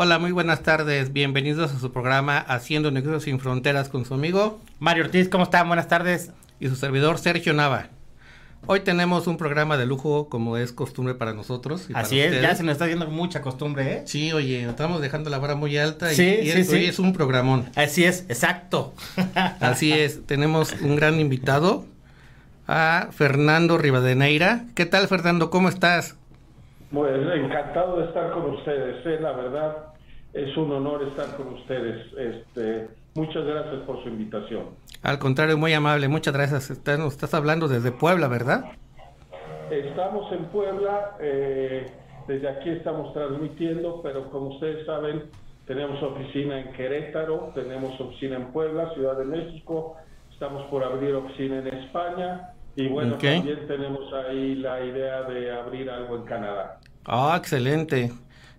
Hola, muy buenas tardes. Bienvenidos a su programa Haciendo Negocios sin Fronteras con su amigo Mario Ortiz. ¿Cómo están? Buenas tardes. y su servidor Sergio Nava. Hoy tenemos un programa de lujo como es costumbre para nosotros. y para Así es, ya se nos está viendo mucha costumbre, ¿eh? Sí, oye, estamos dejando la vara muy alta y, Sí, y sí, es- sí. hoy es un programón. Así es, exacto. Así es, tenemos un gran invitado a Fernando Rivadeneira. ¿Qué tal, Fernando? ¿Cómo estás? Pues encantado de estar con ustedes, ¿eh? la verdad es un honor estar con ustedes. Este, muchas gracias por su invitación. Al contrario, muy amable, muchas gracias. Estás, nos estás hablando desde Puebla, ¿verdad? Estamos en Puebla, eh, desde aquí estamos transmitiendo, pero como ustedes saben, tenemos oficina en Querétaro, tenemos oficina en Puebla, Ciudad de México, estamos por abrir oficina en España y bueno, también tenemos ahí la idea de abrir algo en Canadá. Ah, excelente.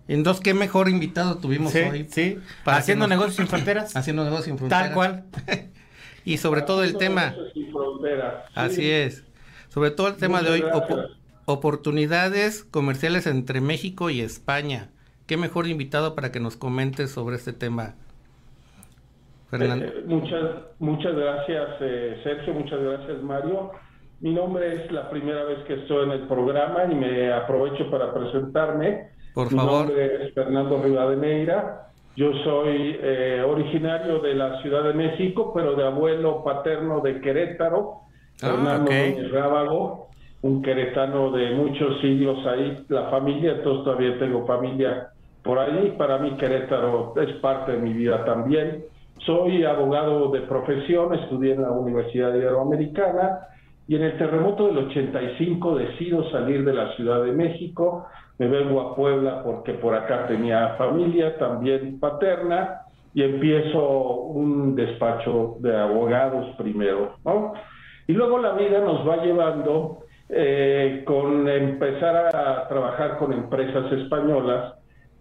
Entonces, ¿qué mejor invitado tuvimos Sí, hoy? sí. Para Haciendo nos- negocios sin fronteras. Haciendo negocios sin fronteras. Tal cual. y sobre todo el Haciendo tema, negocios sin fronteras. Sí. así es, sobre todo el tema de hoy, oportunidades comerciales entre México y España. ¿Qué mejor invitado para que nos comentes sobre este tema? Fernando. Eh, muchas, muchas gracias, eh, Sergio, muchas gracias, Mario. Mi nombre es la primera vez que estoy en el programa y me aprovecho para presentarme. Por Mi favor. nombre es Fernando Rivadeneira. Yo soy eh, originario de la Ciudad de México, pero de abuelo paterno de Querétaro, Ah, Fernando ok. Núñez Rábago, un queretano de muchos siglos ahí, la familia, entonces todavía tengo familia por ahí. Para mí Querétaro es parte de mi vida también. Soy abogado de profesión, estudié en la Universidad Iberoamericana y en el terremoto del 85 decido salir de la Ciudad de México. Me vengo a Puebla porque por acá tenía familia, también paterna, y empiezo un despacho de abogados primero, ¿no? Y luego la vida nos va llevando eh, con empezar a trabajar con empresas españolas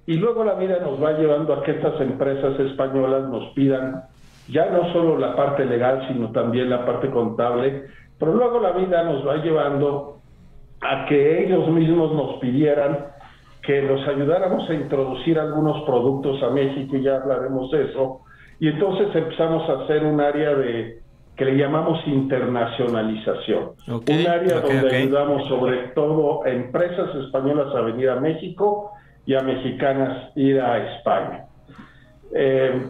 y luego la vida nos va llevando a que estas empresas españolas nos pidan ya no solo la parte legal, sino también la parte contable, pero luego la vida nos va llevando a que ellos mismos nos pidieran que los ayudáramos a introducir algunos productos a México, y ya hablaremos de eso, y entonces empezamos a hacer un área de que le llamamos internacionalización, un área donde ayudamos sobre todo a empresas españolas a venir a México y a mexicanas ir a España. Eh,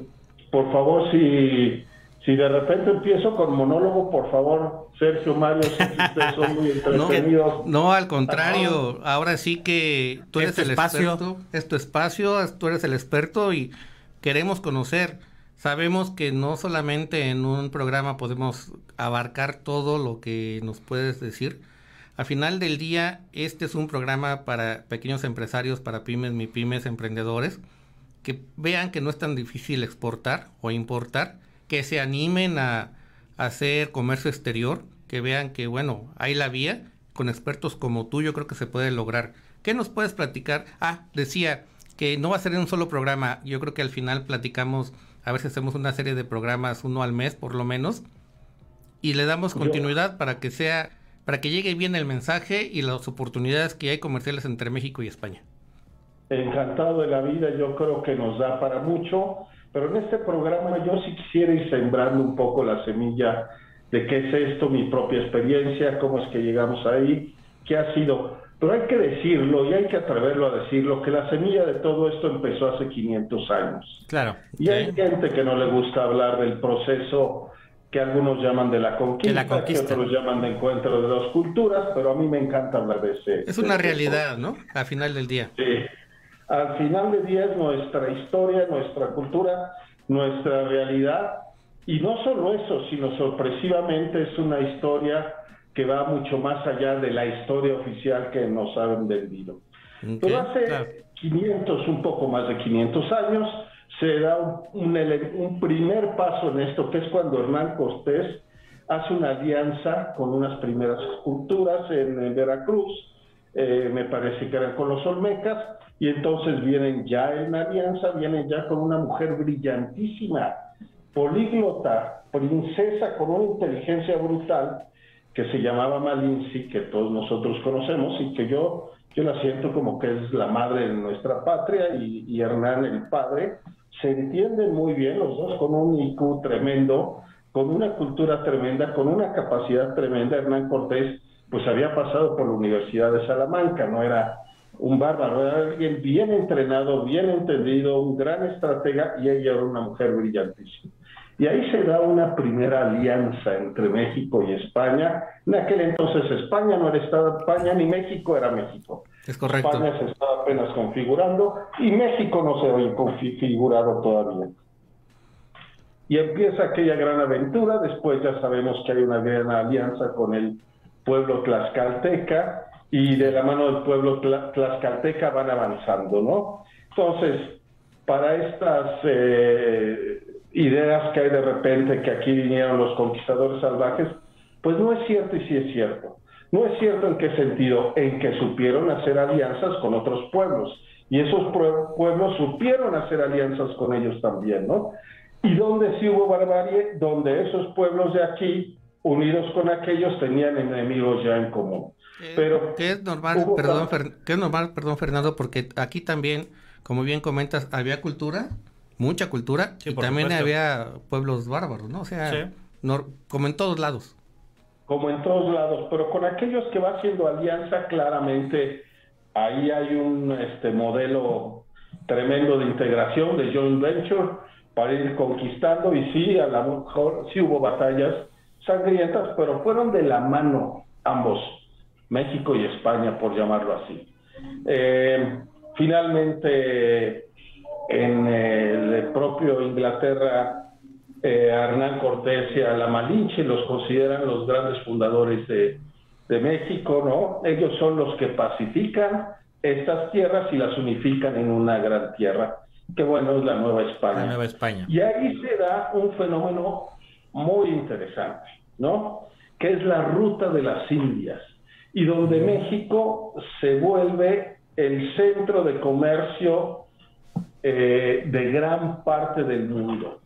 por favor, si, si de repente empiezo con monólogo, por favor, Sergio, Mario, ustedes son muy No, entretenidos. no, al contrario, ahora sí que tú Es eres tu el espacio. experto, es tu espacio, tú eres el experto y queremos conocer. Sabemos que no solamente en un programa podemos abarcar todo lo que nos puedes decir. Al final del día, este es un programa para pequeños empresarios, para pymes, mi pymes, emprendedores, que vean que no es tan difícil exportar o importar, que se animen a, a hacer comercio exterior, que vean que, bueno, hay la vía, con expertos como tú yo creo que se puede lograr. ¿Qué nos puedes platicar? Ah, decía que no va a ser en un solo programa, yo creo que al final platicamos, a ver si hacemos una serie de programas, uno al mes por lo menos, y le damos Yo- continuidad para que sea, para que llegue bien el mensaje y las oportunidades que hay comerciales entre México y España. Encantado de la vida, yo creo que nos da para mucho, pero en este programa yo sí quisiera ir sembrando un poco la semilla de qué es esto, mi propia experiencia, cómo es que llegamos ahí, qué ha sido. Pero hay que decirlo y hay que atreverlo a decirlo, que la semilla de todo esto empezó hace 500 años. Claro. Y hay gente que no le gusta hablar del proceso que algunos llaman de la conquista, que otros llaman de encuentro de dos culturas, pero a mí me encanta hablar de ese. Es una realidad, ¿no? Al final del día. Sí. Al final del día es nuestra historia, nuestra cultura, nuestra realidad. Y no solo eso, sino sorpresivamente es una historia que va mucho más allá de la historia oficial que nos han vendido. Pero hace 500, un poco más de 500 años, se da un, un, primer paso en esto, que es cuando Hernán Cortés hace una alianza con unas primeras culturas en, Veracruz, eh, me parece que eran con los Olmecas, y entonces vienen ya en alianza, vienen ya con una mujer brillantísima, políglota, princesa con una inteligencia brutal, que se llamaba Malinci, que todos nosotros conocemos y que yo, yo la siento como que es la madre de nuestra patria y, y Hernán el padre, se entienden muy bien los dos con un IQ tremendo, con una cultura tremenda, con una capacidad tremenda. Hernán Cortés pues había pasado por la Universidad de Salamanca, no era un bárbaro, era alguien bien entrenado, bien entendido, un gran estratega y ella era una mujer brillantísima. Y ahí se da una primera alianza entre México y España. En aquel entonces España no era Estado de España, ni México era México. Es correcto. España se estaba apenas configurando y México no se había configurado todavía. Y empieza aquella gran aventura, después ya sabemos que hay una gran alianza con el pueblo tlaxcalteca y de la mano del pueblo tlaxcalteca van avanzando, ¿no? Entonces, para estas eh, ideas que hay de repente que aquí vinieron los conquistadores salvajes, pues no es cierto y sí es cierto. No es cierto en qué sentido, en que supieron hacer alianzas con otros pueblos y esos pueblos supieron hacer alianzas con ellos también, ¿no? Y donde sí hubo barbarie, donde esos pueblos de aquí, unidos con aquellos, tenían enemigos ya en común. Pero que es normal, perdón, que es normal, perdón, Fernando, porque aquí también, como bien comentas, había cultura, mucha cultura, y también había pueblos bárbaros, ¿no? O sea, como en todos lados. Como en todos lados, pero con aquellos que va haciendo alianza, claramente ahí hay un este, modelo tremendo de integración, de joint venture, para ir conquistando, y sí, a lo mejor sí hubo batallas sangrientas, pero fueron de la mano ambos, México y España, por llamarlo así. Eh, finalmente, en el propio Inglaterra, eh, Hernán Cortés y a la Malinche los consideran los grandes fundadores de, México, ¿no? Ellos son los que pacifican estas tierras y las unifican en una gran tierra, que bueno, es la Nueva España. La Nueva España. Y ahí se da un fenómeno muy interesante, ¿no? Que es la ruta de las Indias, y donde México se vuelve el centro de comercio eh, de gran parte del mundo.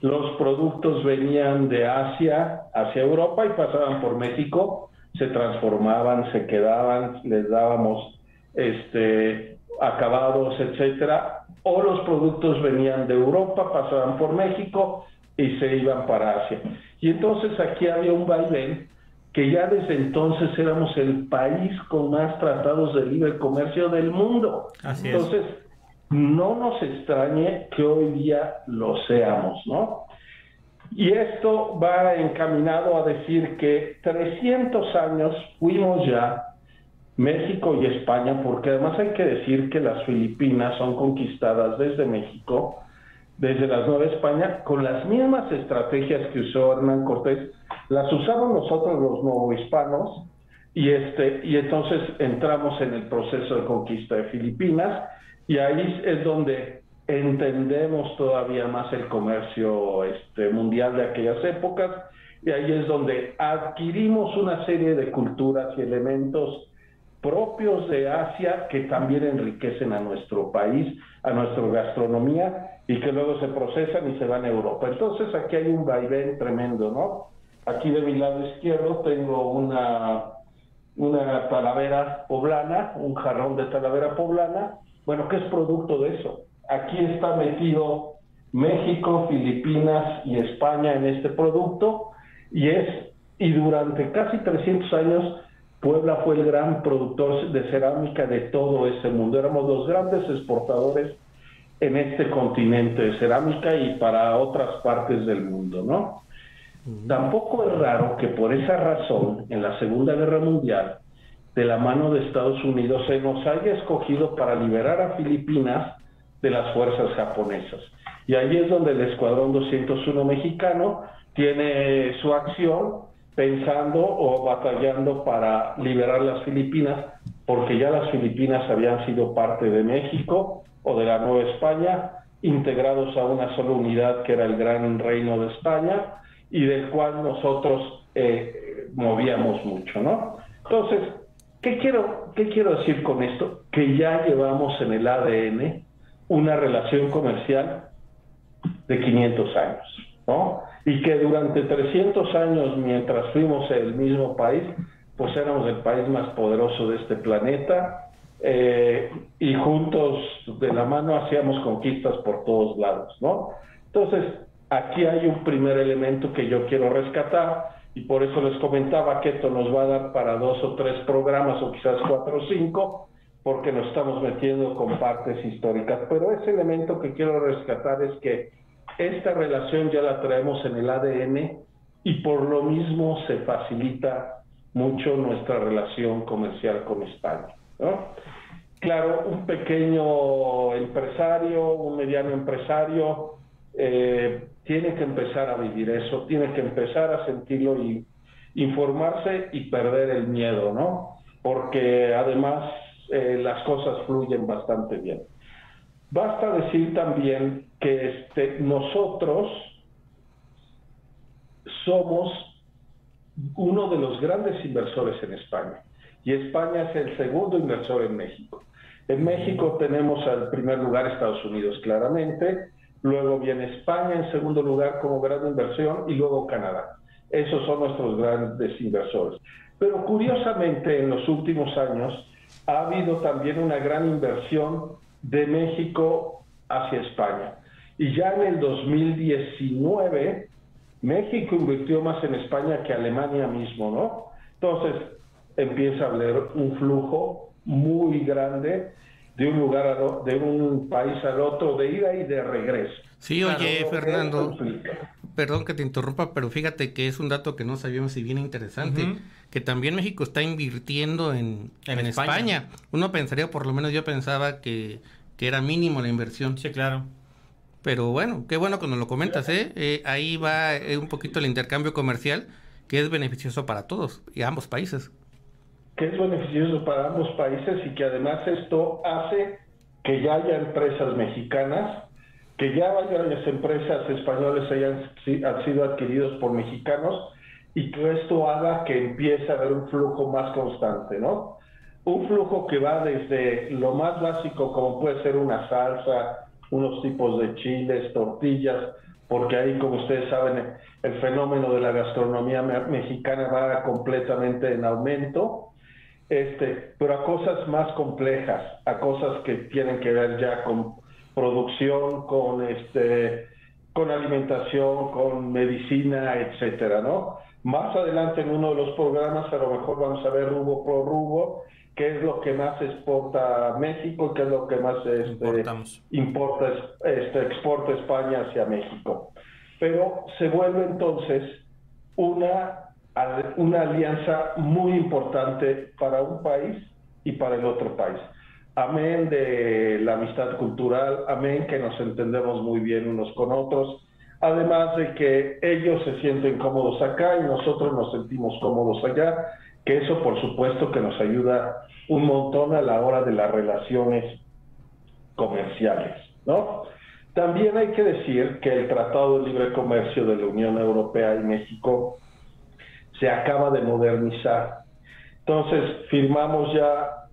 Los productos venían de Asia hacia Europa y pasaban por México, se transformaban, se quedaban, les dábamos este, acabados, etcétera, o los productos venían de Europa, pasaban por México y se iban para Asia. Y entonces aquí había un vaivén que ya desde entonces éramos el país con más tratados de libre comercio del mundo. entonces, no nos extrañe que hoy día lo seamos, ¿no? Y esto va encaminado a decir que 300 años fuimos ya México y España, porque además hay que decir que las Filipinas son conquistadas desde México, desde la Nueva España, con las mismas estrategias que usó Hernán Cortés, las usamos nosotros los novohispanos, y, este, y entonces entramos en el proceso de conquista de Filipinas, y ahí es donde entendemos todavía más el comercio este, mundial de aquellas épocas y ahí es donde adquirimos una serie de culturas y elementos propios de Asia que también enriquecen a nuestro país, a nuestra gastronomía y que luego se procesan y se van a Europa. Entonces aquí hay un vaivén tremendo, ¿no? Aquí de mi lado izquierdo tengo una, una talavera poblana, un jarrón de talavera poblana, bueno, ¿qué es producto de eso? Aquí está metido México, Filipinas y España en este producto y es y durante casi 300 años Puebla fue el gran productor de cerámica de todo ese mundo. Éramos los grandes exportadores en este continente de cerámica y para otras partes del mundo, ¿no? Tampoco es raro que por esa razón, en la Segunda Guerra Mundial, de la mano de Estados Unidos, se nos haya escogido para liberar a Filipinas de las fuerzas japonesas. Y ahí es donde el Escuadrón 201 mexicano tiene su acción pensando o batallando para liberar las Filipinas, porque ya las Filipinas habían sido parte de México o de la Nueva España, integrados a una sola unidad que era el Gran Reino de España y del cual nosotros eh, movíamos mucho, ¿no? Entonces, ¿qué quiero, ¿qué quiero decir con esto? Que ya llevamos en el ADN una relación comercial de 500 años, ¿no? Y que durante 300 años, mientras fuimos el mismo país, pues éramos el país más poderoso de este planeta, eh, y juntos de la mano hacíamos conquistas por todos lados, ¿no? Entonces, aquí hay un primer elemento que yo quiero rescatar y por eso les comentaba que esto nos va a dar para dos o tres programas o quizás cuatro o cinco, porque nos estamos metiendo con partes históricas. Pero ese elemento que quiero rescatar es que esta relación ya la traemos en el ADN y por lo mismo se facilita mucho nuestra relación comercial con España. Claro, un pequeño empresario, un mediano empresario, eh, tiene que empezar a vivir eso, tiene que empezar a sentirlo y informarse y perder el miedo, ¿no? Porque además eh, las cosas fluyen bastante bien. Basta decir también que este, nosotros somos uno de los grandes inversores en España y España es el segundo inversor en México. En México tenemos al primer lugar Estados Unidos claramente, luego viene España en segundo lugar como gran inversión y luego Canadá. Esos son nuestros grandes inversores. Pero curiosamente en los últimos años ha habido también una gran inversión de México hacia España. Y ya en el 2019 México invirtió más en España que Alemania mismo, ¿no? Entonces, empieza a haber un flujo muy grande de un lugar a de un país al otro, de ida y de regreso. Sí, oye, Fernando, perdón que te interrumpa, pero fíjate que es un dato que no sabíamos y bien interesante, que también México está invirtiendo en, en, España. Uno pensaría, por lo menos yo pensaba que, que era mínimo la inversión. Sí, claro. Pero bueno, qué bueno cuando lo comentas, ¿eh? eh ahí va eh, un poquito el intercambio comercial que es beneficioso para todos y ambos países que es beneficioso para ambos países y que además esto hace que ya haya empresas mexicanas, que ya varias empresas españolas hayan han sido adquiridos por mexicanos y que esto haga que empiece a haber un flujo más constante, ¿no? Un flujo que va desde lo más básico como puede ser una salsa, unos tipos de chiles, tortillas, porque ahí, como ustedes saben, el fenómeno de la gastronomía mexicana va completamente en aumento este, pero a cosas más complejas, a cosas que tienen que ver ya con producción, con este, con alimentación, con medicina, etcétera, ¿no? Más adelante en uno de los programas a lo mejor vamos a ver rubo por rubo, qué es lo que más exporta México, qué es lo que más este, importa, este, exporta España hacia México. Pero se vuelve entonces una una alianza muy importante para un país y para el otro país. Amén de la amistad cultural, amén que nos entendemos muy bien unos con otros, además de que ellos se sienten cómodos acá y nosotros nos sentimos cómodos allá, que eso por supuesto que nos ayuda un montón a la hora de las relaciones comerciales, ¿no? También hay que decir que el Tratado de Libre Comercio de la Unión Europea y México se acaba de modernizar. Entonces, firmamos ya,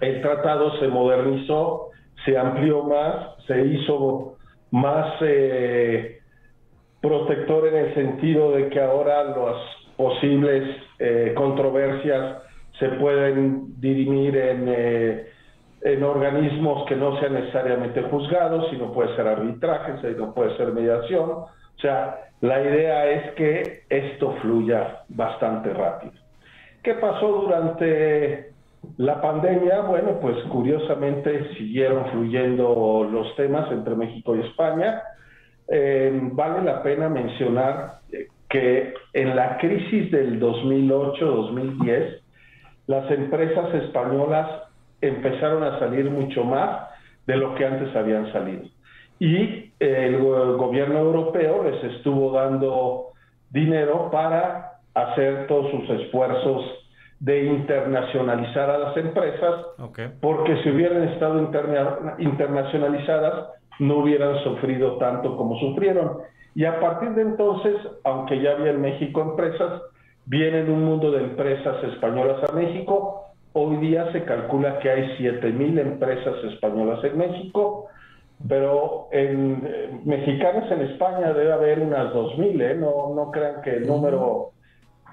el tratado se modernizó, se amplió más, se hizo más eh, protector en el sentido de que ahora las posibles eh, controversias se pueden dirimir en, eh, en organismos que no sean necesariamente juzgados, sino puede ser arbitraje, sino puede ser mediación. O sea, la idea es que esto fluya bastante rápido. ¿Qué pasó durante la pandemia? Bueno, pues curiosamente siguieron fluyendo los temas entre México y España. Eh, vale la pena mencionar que en la crisis del 2008-2010, las empresas españolas empezaron a salir mucho más de lo que antes habían salido. Y el gobierno europeo les estuvo dando dinero para hacer todos sus esfuerzos de internacionalizar a las empresas, porque si hubieran estado internacionalizadas, no hubieran sufrido tanto como sufrieron. Y a partir de entonces, aunque ya había en México empresas, viene un mundo de empresas españolas a México. Hoy día se calcula que hay 7.000 empresas españolas en México, pero en eh, mexicanas en España debe haber unas 2.000, ¿eh? No, no crean que el número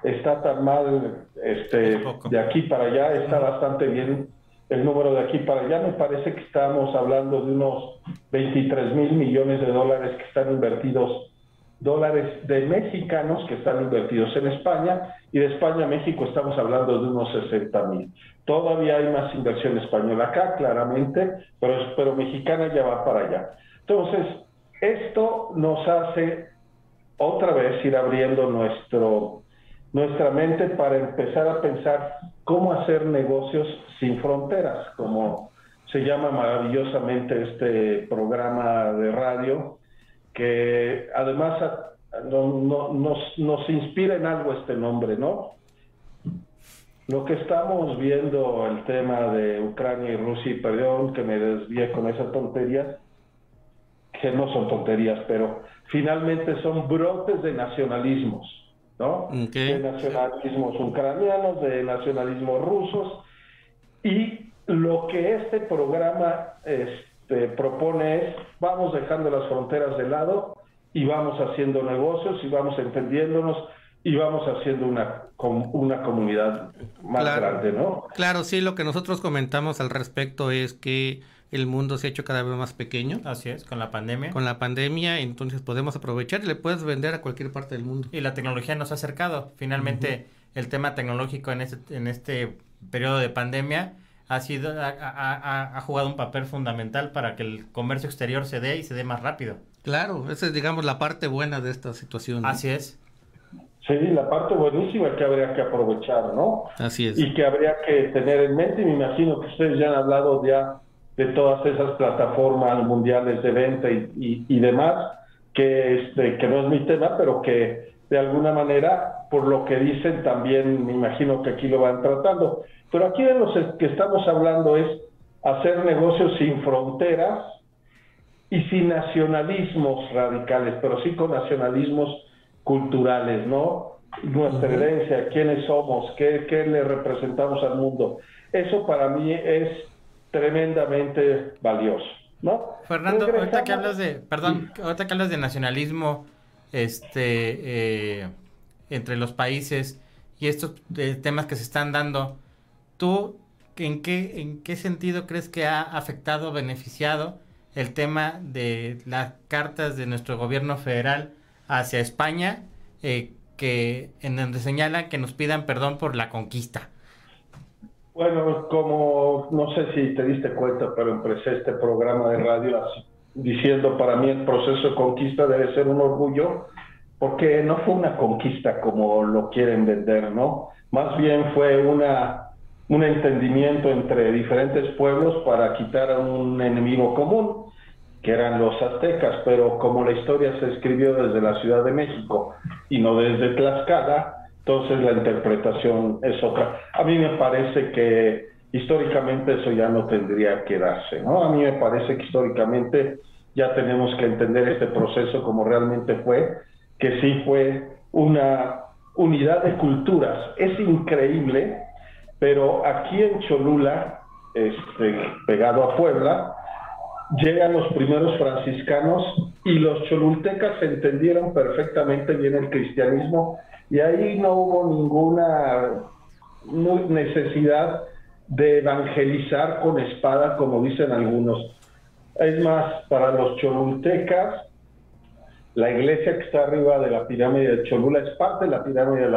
está tan mal este, de aquí para allá, está bastante bien el número de aquí para allá. Me parece que estamos hablando de unos 23 mil millones de dólares que están invertidos, dólares de mexicanos que están invertidos en España, y de España a México estamos hablando de unos 60 mil. Todavía hay más inversión española acá, claramente, pero, pero mexicana ya va para allá. Entonces, esto nos hace otra vez ir abriendo nuestro nuestra mente para empezar a pensar cómo hacer negocios sin fronteras, como se llama maravillosamente este programa de radio, que además nos, nos inspira en algo este nombre, ¿no? Lo que estamos viendo, el tema de Ucrania y Rusia, y perdón que me desvíe con esa tontería, que no son tonterías, pero finalmente son brotes de nacionalismos ¿no? De nacionalismos ucranianos, de nacionalismos rusos. Y lo que este programa este, propone es, vamos dejando las fronteras de lado y vamos haciendo negocios y vamos entendiéndonos y vamos haciendo una, una comunidad más grande, ¿no? Claro, sí, lo que nosotros comentamos al respecto es que el mundo se ha hecho cada vez más pequeño. Así es, con la pandemia. Con la pandemia, entonces podemos aprovechar y le puedes vender a cualquier parte del mundo. Y la tecnología nos ha acercado. Finalmente, el tema tecnológico en este, en este periodo de pandemia ha sido ha, jugado un papel fundamental para que el comercio exterior se dé y se dé más rápido. Claro, esa es digamos la parte buena de esta situación. Así es. Sí, la parte buenísima que habría que aprovechar, ¿no? Así es. Y que habría que tener en mente, y me imagino que ustedes ya han hablado ya de todas esas plataformas mundiales de venta y, y, demás, que, este, que no es mi tema, pero que de alguna manera, por lo que dicen, también me imagino que aquí lo van tratando. Pero aquí de lo que estamos hablando es hacer negocios sin fronteras y sin nacionalismos radicales, pero sí con nacionalismos culturales, ¿no? Nuestra herencia, quiénes somos, qué, qué le representamos al mundo. Eso para mí es tremendamente valioso, ¿no? Fernando, ahorita que hablas de, perdón, ahorita que hablas de nacionalismo, este, eh, entre los países y estos eh, temas que se están dando, ¿tú en qué, en qué sentido crees que ha afectado, beneficiado el tema de las cartas de nuestro gobierno federal hacia España, eh, que en donde señalan que nos pidan perdón por la conquista? Bueno, como no sé si te diste cuenta, pero empecé este programa de radio diciendo para mí el proceso de conquista debe ser un orgullo, porque no fue una conquista como lo quieren vender, ¿no? Más bien fue una, un entendimiento entre diferentes pueblos para quitar a un enemigo común, que eran los aztecas, pero como la historia se escribió desde la Ciudad de México y no desde Tlaxcala, entonces la interpretación es otra. A mí me parece que históricamente eso ya no tendría que darse, ¿no? A mí me parece que históricamente ya tenemos que entender este proceso como realmente fue, que sí fue una unidad de culturas. Es increíble, pero aquí en Cholula, este, pegado a Puebla, llegan los primeros franciscanos y los cholultecas entendieron perfectamente bien el cristianismo y ahí no hubo ninguna necesidad de evangelizar con espada, como dicen algunos. Es más, para los cholultecas, la iglesia que está arriba de la pirámide de Cholula es parte de la pirámide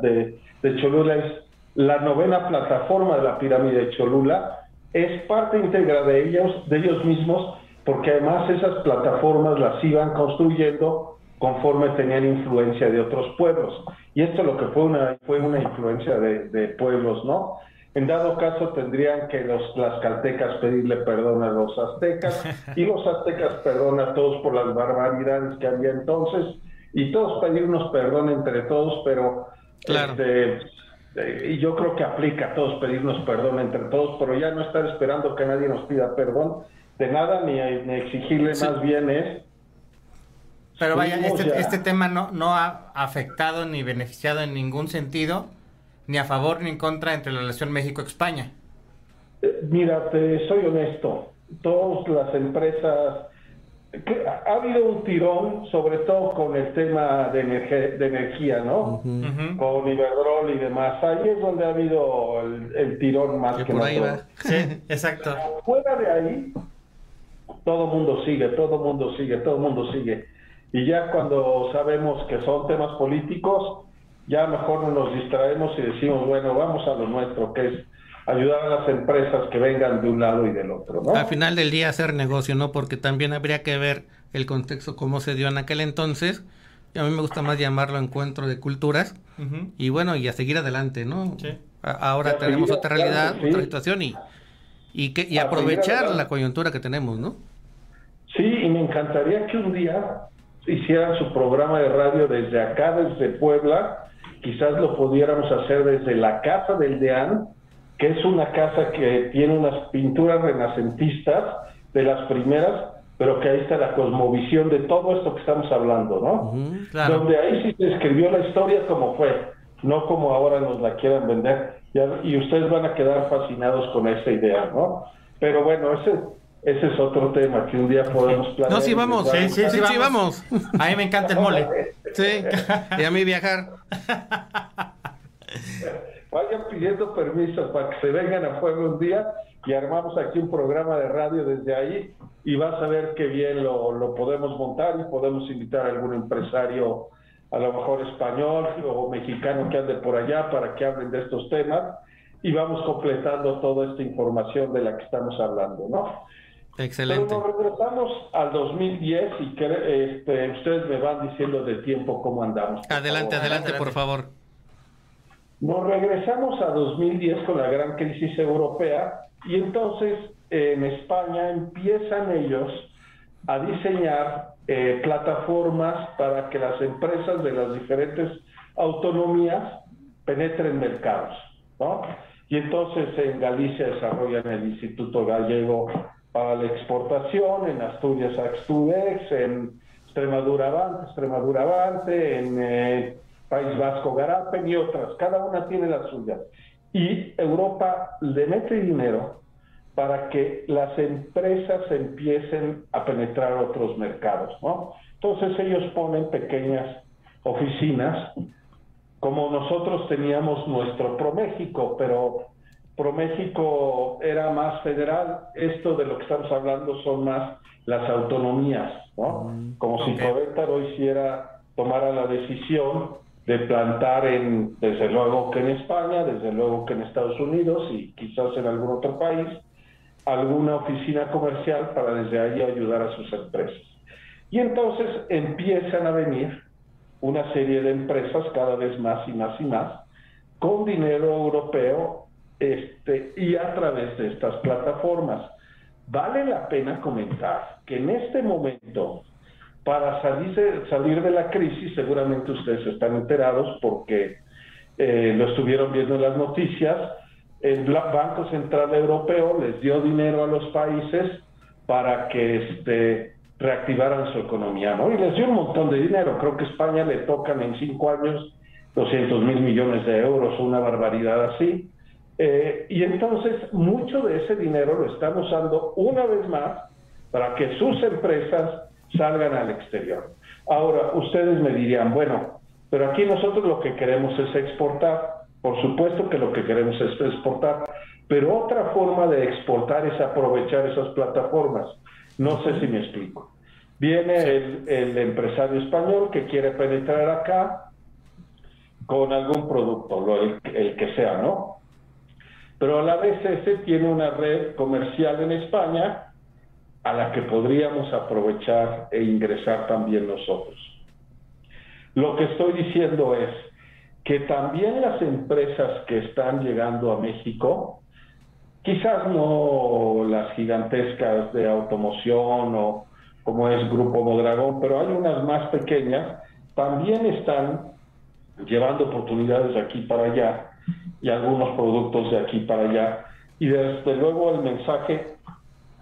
de, de, Cholula, es la novena plataforma de la pirámide de Cholula es parte íntegra de ellos, de ellos mismos, porque además esas plataformas las iban construyendo conforme tenían influencia de otros pueblos. Y esto lo que fue una, fue una influencia de, de pueblos, ¿no? En dado caso tendrían que los las caltecas pedirle perdón a los aztecas y los aztecas perdón a todos por las barbaridades que había entonces y todos pedirnos perdón entre todos, pero este, y yo creo que aplica a todos pedirnos perdón entre todos, pero ya no estar esperando que nadie nos pida perdón de nada ni, exigirle más bien es pero vaya, este, este, tema no, no ha afectado ni beneficiado en ningún sentido ni a favor ni en contra entre la relación México-España. Eh, mira, te soy honesto. Todas las empresas. Ha habido un tirón, sobre todo con el tema de, de energía, ¿no? Con Iberdrola y demás. Ahí es donde ha habido el, tirón más que, nada. Sí, exacto. fuera de ahí, todo mundo sigue, todo mundo sigue, todo mundo sigue. Y ya cuando sabemos que son temas políticos, ya mejor nos distraemos y decimos, bueno, vamos a lo nuestro, que es ayudar a las empresas que vengan de un lado y del otro, ¿no? Al final del día hacer negocio, ¿no? Porque también habría que ver el contexto, cómo se dio en aquel entonces. Y a mí me gusta más llamarlo encuentro de culturas. Y bueno, y a seguir adelante, ¿no? Sí. ahora tenemos otra realidad, otra situación y, y, que, y aprovechar la coyuntura que tenemos, ¿no? Sí, y me encantaría que un día hicieran su programa de radio desde acá, desde Puebla, quizás lo pudiéramos hacer desde la casa del Deán, que es una casa que tiene unas pinturas renacentistas de las primeras, pero que ahí está la cosmovisión de todo esto que estamos hablando, ¿no? Donde ahí sí se escribió la historia como fue, no como ahora nos la quieran vender, y, ustedes van a quedar fascinados con esa idea, ¿no? Pero bueno, ese, ese es otro tema que un día podemos planear. No, sí vamos, sí, sí, sí, vamos. A mí me encanta el mole. Sí, y a mí viajar. Vayan pidiendo permiso para que se vengan a fuego un día y armamos aquí un programa de radio desde ahí y vas a ver qué bien lo, lo podemos montar y podemos invitar a algún empresario, a lo mejor español o mexicano que ande por allá para que hablen de estos temas y vamos completando toda esta información de la que estamos hablando, ¿no? Excelente. Pero nos regresamos al 2010 y que, este, ustedes me van diciendo de tiempo cómo andamos. Adelante, adelante, por favor. Nos regresamos a 2010 con la gran crisis europea y entonces en España empiezan ellos a diseñar eh, plataformas para que las empresas de las diferentes autonomías penetren mercados, ¿no? Y entonces en Galicia desarrollan el Instituto Gallego para la exportación, en Asturias Axtudex, en Extremadura Avante, Extremadura Avante, en eh, País Vasco Garapen y otras. Cada una tiene la suya. Y Europa le mete dinero para que las empresas empiecen a penetrar otros mercados, ¿no? Entonces ellos ponen pequeñas oficinas, como nosotros teníamos nuestro ProMéxico, pero ProMéxico era más federal, esto de lo que estamos hablando son más las autonomías, ¿no? Mm, Como si Querétaro hiciera, tomara la decisión de plantar en, desde luego que en España, desde luego que en Estados Unidos y quizás en algún otro país, alguna oficina comercial para desde ahí ayudar a sus empresas. Y entonces empiezan a venir una serie de empresas cada vez más y más y más con dinero europeo este, y a través de estas plataformas. Vale la pena comentar que en este momento, para salir de, salir de la crisis, seguramente ustedes están enterados porque eh, lo estuvieron viendo en las noticias, el Banco Central Europeo les dio dinero a los países para que este, reactivaran su economía, ¿no? Y les dio un montón de dinero. Creo que España le tocan en cinco años 200 mil millones de euros, una barbaridad así. Eh, y entonces mucho de ese dinero lo están usando una vez más para que sus empresas salgan al exterior. Ahora, ustedes me dirían, bueno, pero aquí nosotros lo que queremos es exportar. Por supuesto que lo que queremos es exportar, pero otra forma de exportar es aprovechar esas plataformas. No sé si me explico. Viene el, el empresario español que quiere penetrar acá, con algún producto, el, el que sea, ¿no? Pero a la vez ese tiene una red comercial en España a la que podríamos aprovechar e ingresar también nosotros. Lo que estoy diciendo es que también las empresas que están llegando a México, quizás no las gigantescas de automoción o como es Grupo Modragón, pero hay unas más pequeñas, también están llevando oportunidades de aquí para allá y algunos productos de aquí para allá. Y desde luego el mensaje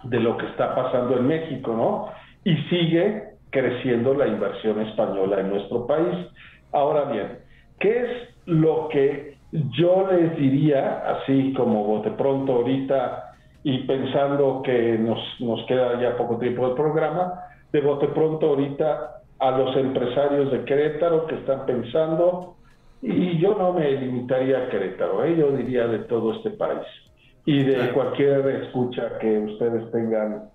de lo que está pasando en México, ¿no? Y sigue creciendo la inversión española en nuestro país. Ahora bien, ¿qué es lo que yo les diría, así como bote pronto ahorita y pensando que nos, nos queda ya poco tiempo del programa, de bote pronto ahorita a los empresarios de Querétaro que están pensando, y yo no me limitaría a Querétaro, ¿eh? yo diría de todo este país y de cualquier escucha que ustedes tengan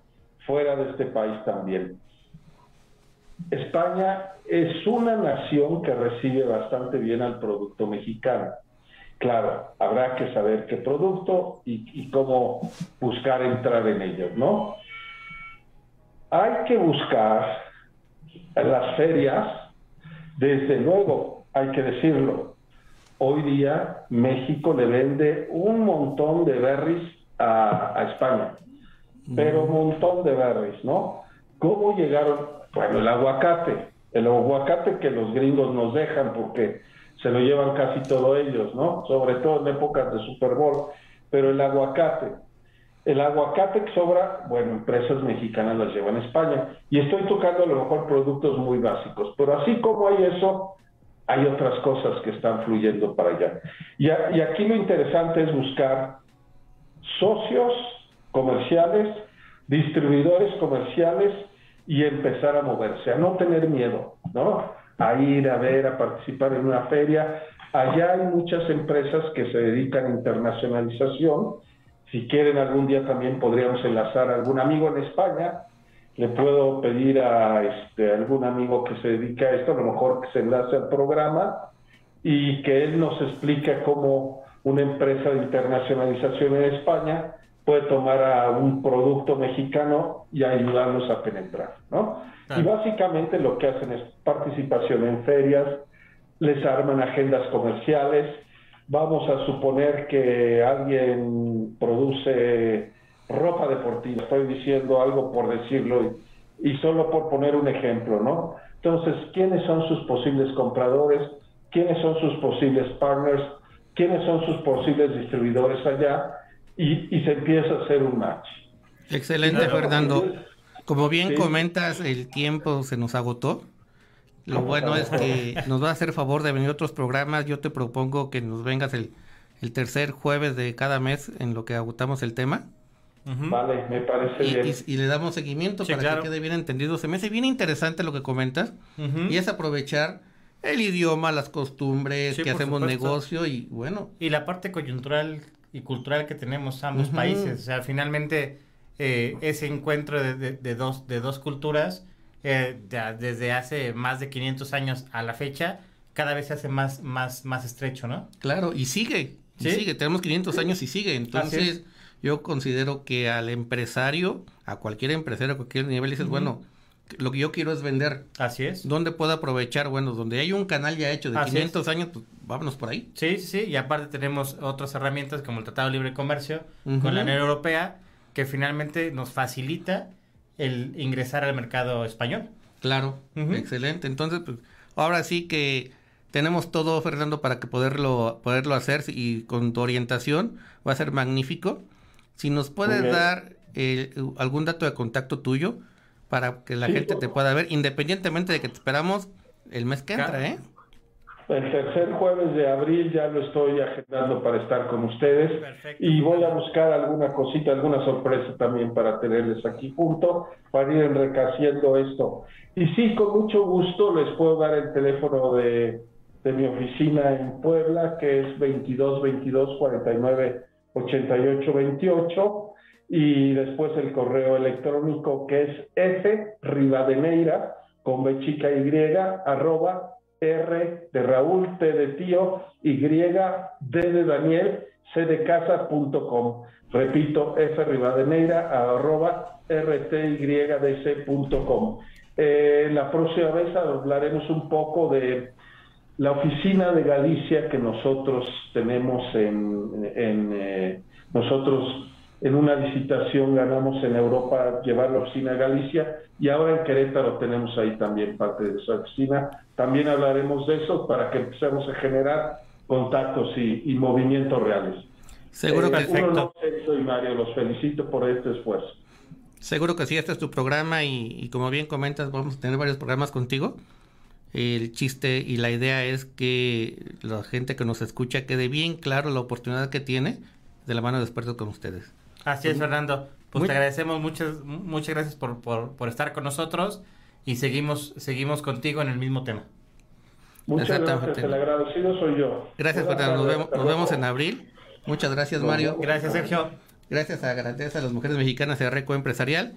fuera de este país también. España es una nación que recibe bastante bien al producto mexicano. Claro, habrá que saber qué producto y, cómo buscar entrar en ellos, ¿no? Hay que buscar las ferias, desde luego, hay que decirlo, hoy día México le vende un montón de berries a, España, pero un montón de berries, ¿no? ¿Cómo llegaron? Bueno, el aguacate, el aguacate que los gringos nos dejan porque se lo llevan casi todos ellos, ¿no? Sobre todo en épocas de Super Bowl, pero el aguacate, el aguacate que sobra, bueno, empresas mexicanas las llevan a España. Y estoy tocando a lo mejor productos muy básicos, pero así como hay eso, hay otras cosas que están fluyendo para allá. Y, aquí lo interesante es buscar socios comerciales, distribuidores comerciales y empezar a moverse, a no tener miedo, ¿no? A ir a ver, a participar en una feria. Allá hay muchas empresas que se dedican a internacionalización. Si quieren algún día también podríamos enlazar a algún amigo en España le puedo pedir a este, algún amigo que se dedica a esto, a lo mejor que se enlace al programa y que él nos explique cómo una empresa de internacionalización en España puede tomar a un producto mexicano y ayudarnos a penetrar, ¿no? Y básicamente lo que hacen es participación en ferias, les arman agendas comerciales, vamos a suponer que alguien produce ropa deportiva. Estoy diciendo algo por decirlo y, solo por poner un ejemplo, ¿no? Entonces, ¿quiénes son sus posibles compradores? ¿Quiénes son sus posibles partners? ¿Quiénes son sus posibles distribuidores allá? Y, se empieza a hacer un match. Excelente, Fernando. Como bien comentas, el tiempo se nos agotó. Lo bueno es que nos va a hacer favor de venir otros programas. Yo te propongo que nos vengas el, el tercer jueves de cada mes en lo que agotamos el tema. Vale, me parece y, bien. Y, le damos seguimiento para que quede bien entendido. Se me hace bien interesante lo que comentas y es aprovechar el idioma, las costumbres, que hacemos negocio y bueno. Y la parte coyuntural y cultural que tenemos ambos países. O sea, finalmente eh, ese encuentro de, dos, de dos culturas, eh, desde hace más de 500 años a la fecha, cada vez se hace más, más, más estrecho, ¿no? Claro, y sigue, y sigue. Tenemos 500 años y sigue. Entonces yo considero que al empresario, a cualquier empresario, a cualquier nivel, dices, bueno, lo que yo quiero es vender. Así es. ¿Dónde puedo aprovechar? Bueno, donde hay un canal ya hecho de 500 años, pues vámonos por ahí. Sí, sí, sí. Y aparte tenemos otras herramientas como el Tratado de Libre Comercio con la Unión Europea, que finalmente nos facilita el ingresar al mercado español. Claro, excelente. Entonces, pues, ahora sí que tenemos todo, Fernando, para que poderlo, poderlo hacer y con tu orientación va a ser magnífico. Si nos puedes dar eh, algún dato de contacto tuyo para que la gente te pueda ver, independientemente de que te esperamos el mes que entra, ¿eh? El tercer jueves de abril ya lo estoy agendando para estar con ustedes y voy a buscar alguna cosita, alguna sorpresa también para tenerles aquí junto, para ir enriqueciendo esto. Y sí, con mucho gusto les puedo dar el teléfono de, de mi oficina en Puebla, que es 22 22 49 8828 y después el correo electrónico que es f rivadeneira con b chica y arroba R de Raúl, T de tío, Y, D de Daniel, C de casa.com. Repito, F Rivadeneira, arroba rtydc.com. Eh, la próxima vez hablaremos un poco de la oficina de Galicia que nosotros tenemos en, eh, nosotros en una licitación ganamos en Europa llevar la oficina de Galicia y ahora en Querétaro tenemos ahí también parte de esa oficina. También hablaremos de eso para que empecemos a generar contactos y, movimientos reales. Seguro que eh, uno y Mario, los felicito por este esfuerzo. Seguro que sí, este es tu programa y, como bien comentas, vamos a tener varios programas contigo. El chiste y la idea es que la gente que nos escucha quede bien claro la oportunidad que tiene de la mano de expertos con ustedes. Así es, Fernando. Pues te agradecemos muchas, muchas gracias por, por, estar con nosotros y seguimos, seguimos contigo en el mismo tema. Muchas gracias, el agradecido soy yo. Gracias, Fernando. Nos vemos, en abril. Muchas gracias, Mario. Gracias, Sergio. Gracias a Garantías a las Mujeres Mexicanas de Reco Empresarial